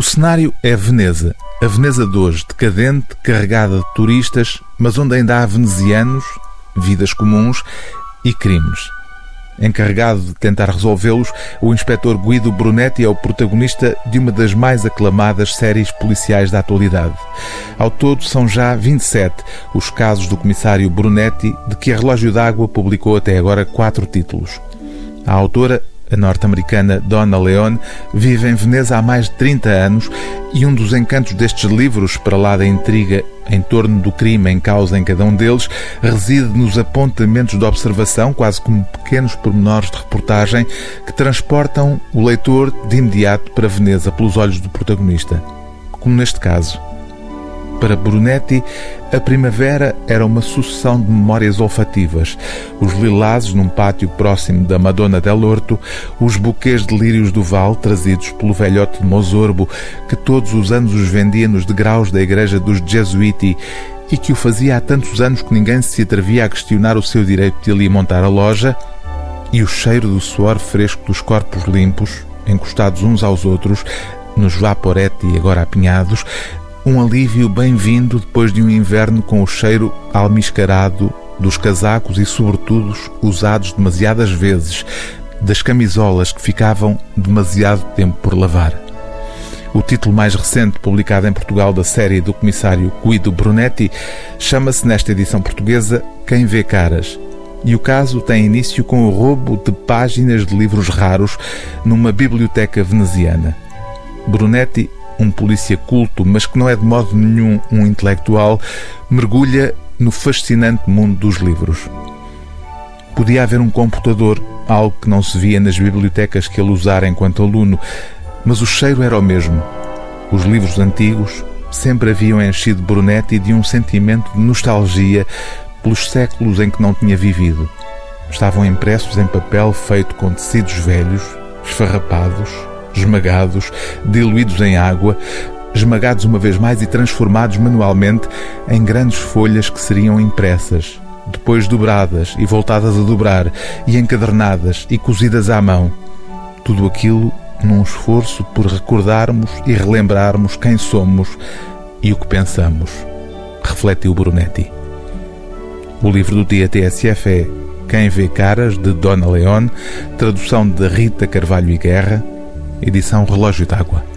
O cenário é Veneza. A Veneza de hoje, decadente, carregada de turistas, mas onde ainda há venezianos, vidas comuns e crimes. Encarregado de tentar resolvê-los, o inspetor Guido Brunetti é o protagonista de uma das mais aclamadas séries policiais da atualidade. Ao todo, são já 27 os casos do comissário Brunetti, de que a Relógio d'Água publicou até agora quatro títulos. A autora a norte-americana Donna Leone vive em Veneza há mais de 30 anos e um dos encantos destes livros, para lá da intriga em torno do crime em causa em cada um deles, reside nos apontamentos de observação, quase como pequenos pormenores de reportagem, que transportam o leitor de imediato para Veneza pelos olhos do protagonista. Como neste caso. Para Brunetti, a primavera era uma sucessão de memórias olfativas. Os lilazes num pátio próximo da Madonna del Orto, os buquês de lírios do Val trazidos pelo velhote de Mosorbo, que todos os anos os vendia nos degraus da igreja dos Jesuiti e que o fazia há tantos anos que ninguém se atrevia a questionar o seu direito de ali montar a loja, e o cheiro do suor fresco dos corpos limpos, encostados uns aos outros, nos vaporetti agora apinhados, um alívio bem-vindo depois de um inverno com o cheiro almiscarado dos casacos e sobretudos usados demasiadas vezes, das camisolas que ficavam demasiado tempo por lavar. O título mais recente publicado em Portugal da série do comissário Guido Brunetti chama-se nesta edição portuguesa Quem Vê Caras. E o caso tem início com o roubo de páginas de livros raros numa biblioteca veneziana. Brunetti um polícia culto, mas que não é de modo nenhum um intelectual, mergulha no fascinante mundo dos livros. Podia haver um computador, algo que não se via nas bibliotecas que ele usara enquanto aluno, mas o cheiro era o mesmo. Os livros antigos sempre haviam enchido Brunetti de um sentimento de nostalgia pelos séculos em que não tinha vivido. Estavam impressos em papel feito com tecidos velhos, esfarrapados, esmagados, diluídos em água, esmagados uma vez mais e transformados manualmente em grandes folhas que seriam impressas, depois dobradas e voltadas a dobrar, e encadernadas e cozidas à mão. Tudo aquilo num esforço por recordarmos e relembrarmos quem somos e o que pensamos, refletiu Brunetti. O livro do dia TSF é Quem Vê Caras, de Dona Leone, tradução de Rita Carvalho e Guerra, edição Relógio d'Água.